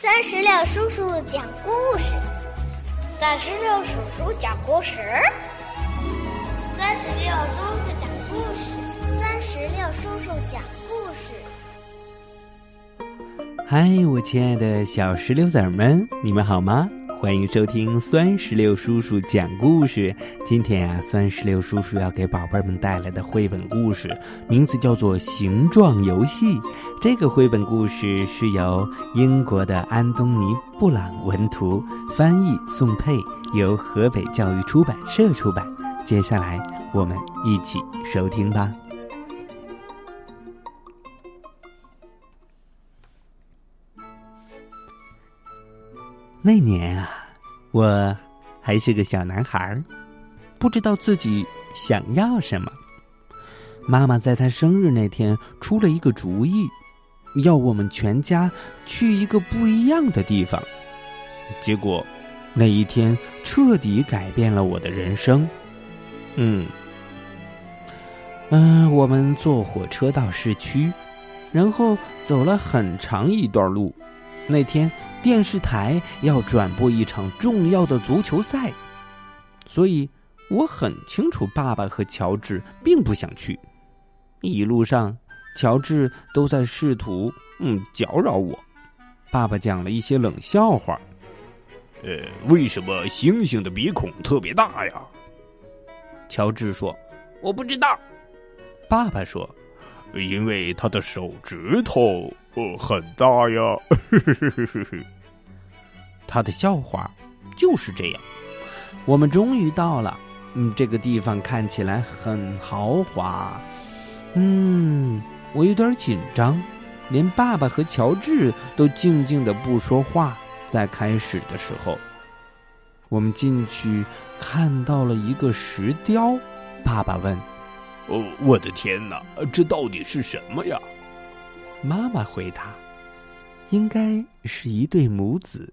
三十六叔叔讲故事，三十六叔叔讲故事，三十六叔叔讲故事，三十六叔叔讲故事。嗨，我亲爱的小石榴籽儿们，你们好吗？欢迎收听酸石榴叔叔讲故事。今天啊，酸石榴叔叔要给宝贝们带来的绘本故事，名字叫做《形状游戏》。这个绘本故事是由英国的安东尼·布朗文图，翻译宋佩，由河北教育出版社出版。接下来，我们一起收听吧。那年啊，我还是个小男孩，不知道自己想要什么。妈妈在他生日那天出了一个主意，要我们全家去一个不一样的地方。结果，那一天彻底改变了我的人生。嗯，嗯，我们坐火车到市区，然后走了很长一段路。那天电视台要转播一场重要的足球赛，所以我很清楚爸爸和乔治并不想去。一路上，乔治都在试图嗯搅扰我。爸爸讲了一些冷笑话。呃，为什么猩猩的鼻孔特别大呀？乔治说：“我不知道。”爸爸说：“因为他的手指头。”呃，很大呀！他的笑话就是这样。我们终于到了，嗯，这个地方看起来很豪华。嗯，我有点紧张，连爸爸和乔治都静静的不说话。在开始的时候，我们进去看到了一个石雕。爸爸问：“哦，我的天哪，这到底是什么呀？”妈妈回答：“应该是一对母子。”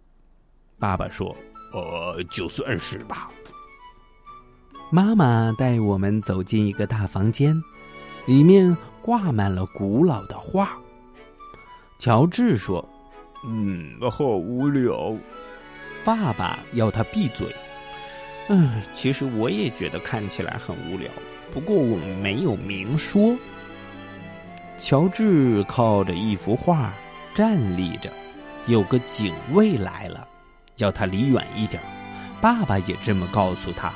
爸爸说：“呃，就算是吧。”妈妈带我们走进一个大房间，里面挂满了古老的画。乔治说：“嗯，好无聊。”爸爸要他闭嘴。嗯，其实我也觉得看起来很无聊，不过我没有明说。乔治靠着一幅画站立着，有个警卫来了，要他离远一点。爸爸也这么告诉他。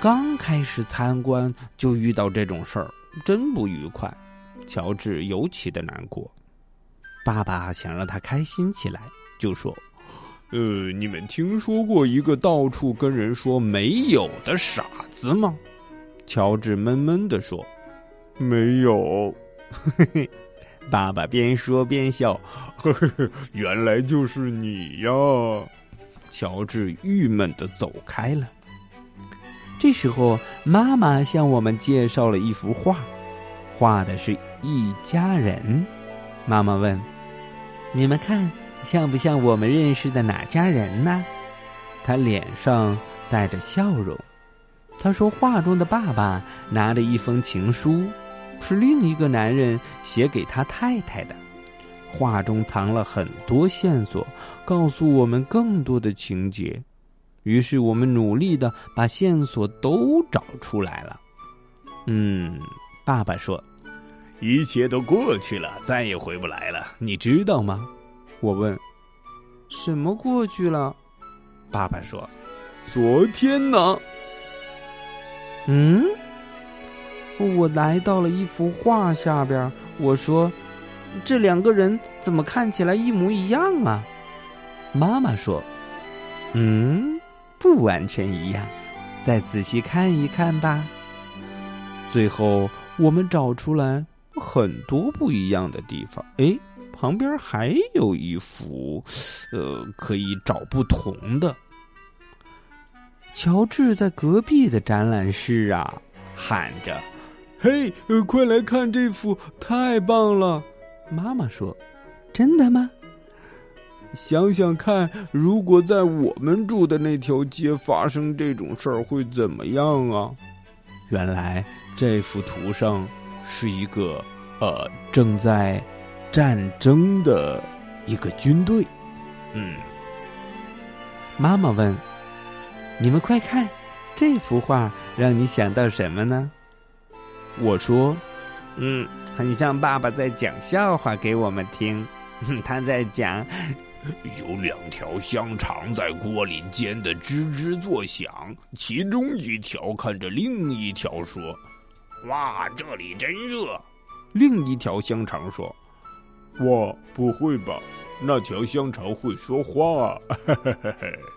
刚开始参观就遇到这种事儿，真不愉快。乔治尤其的难过。爸爸想让他开心起来，就说：“呃，你们听说过一个到处跟人说没有的傻子吗？”乔治闷闷的说：“没有。”嘿嘿，爸爸边说边笑。呵呵，原来就是你呀！乔治郁闷的走开了。这时候，妈妈向我们介绍了一幅画，画的是一家人。妈妈问：“你们看，像不像我们认识的哪家人呢？”他脸上带着笑容。他说：“画中的爸爸拿着一封情书。”是另一个男人写给他太太的，画中藏了很多线索，告诉我们更多的情节。于是我们努力的把线索都找出来了。嗯，爸爸说：“一切都过去了，再也回不来了，你知道吗？”我问：“什么过去了？”爸爸说：“昨天呢。”嗯。我来到了一幅画下边，我说：“这两个人怎么看起来一模一样啊？”妈妈说：“嗯，不完全一样，再仔细看一看吧。”最后我们找出来很多不一样的地方。哎，旁边还有一幅，呃，可以找不同的。乔治在隔壁的展览室啊，喊着。嘿，快来看这幅，太棒了！妈妈说：“真的吗？想想看，如果在我们住的那条街发生这种事儿，会怎么样啊？”原来这幅图上是一个呃正在战争的一个军队，嗯。妈妈问：“你们快看，这幅画让你想到什么呢？”我说：“嗯，很像爸爸在讲笑话给我们听。他在讲，有两条香肠在锅里煎得吱吱作响，其中一条看着另一条说：‘哇，这里真热。’另一条香肠说：‘哇，不会吧？’”那条香肠会说话。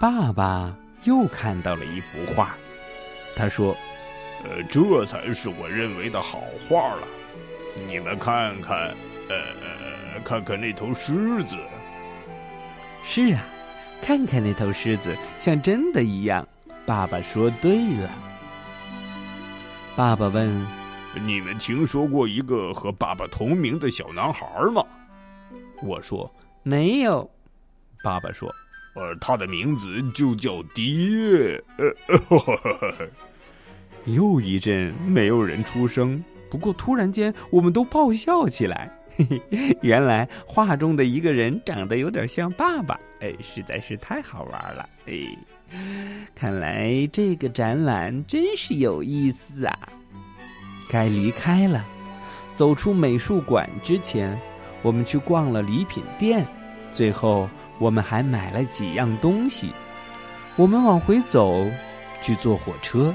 爸爸又看到了一幅画，他说：“呃，这才是我认为的好画了。你们看看，呃，看看那头狮子。是啊，看看那头狮子，像真的一样。”爸爸说：“对了。”爸爸问。你们听说过一个和爸爸同名的小男孩吗？我说没有。爸爸说：“呃，他的名字就叫爹。”呃，又一阵没有人出声。不过突然间，我们都爆笑起来。原来画中的一个人长得有点像爸爸，哎，实在是太好玩了。哎，看来这个展览真是有意思啊。该离开了，走出美术馆之前，我们去逛了礼品店，最后我们还买了几样东西。我们往回走，去坐火车，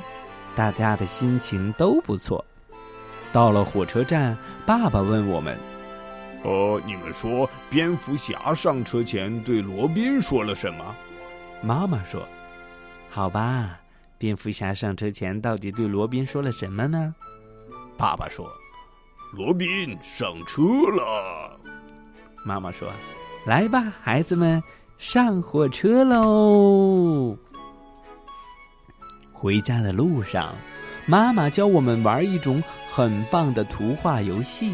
大家的心情都不错。到了火车站，爸爸问我们：“哦，你们说蝙蝠侠上车前对罗宾说了什么？”妈妈说：“好吧，蝙蝠侠上车前到底对罗宾说了什么呢？”爸爸说：“罗宾上车了。”妈妈说：“来吧，孩子们，上火车喽！”回家的路上，妈妈教我们玩一种很棒的图画游戏。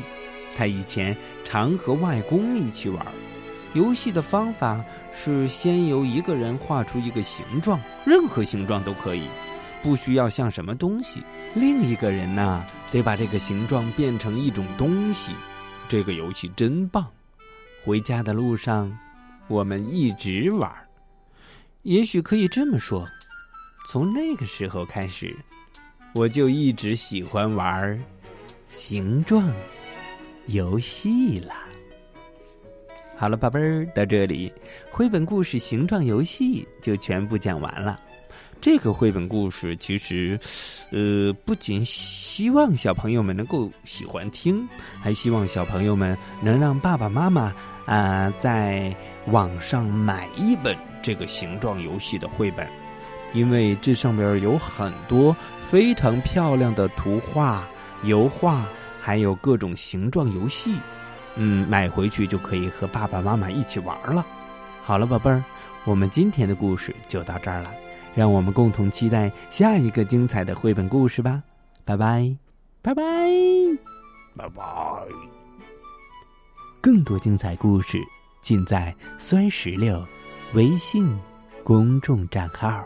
她以前常和外公一起玩。游戏的方法是先由一个人画出一个形状，任何形状都可以。不需要像什么东西，另一个人呢得把这个形状变成一种东西。这个游戏真棒！回家的路上，我们一直玩。也许可以这么说，从那个时候开始，我就一直喜欢玩形状游戏了。好了，宝贝儿，到这里，绘本故事《形状游戏》就全部讲完了。这个绘本故事其实，呃，不仅希望小朋友们能够喜欢听，还希望小朋友们能让爸爸妈妈啊在网上买一本这个形状游戏的绘本，因为这上边有很多非常漂亮的图画、油画，还有各种形状游戏。嗯，买回去就可以和爸爸妈妈一起玩了。好了，宝贝儿，我们今天的故事就到这儿了。让我们共同期待下一个精彩的绘本故事吧！拜拜，拜拜，拜拜。更多精彩故事尽在酸石榴微信公众账号。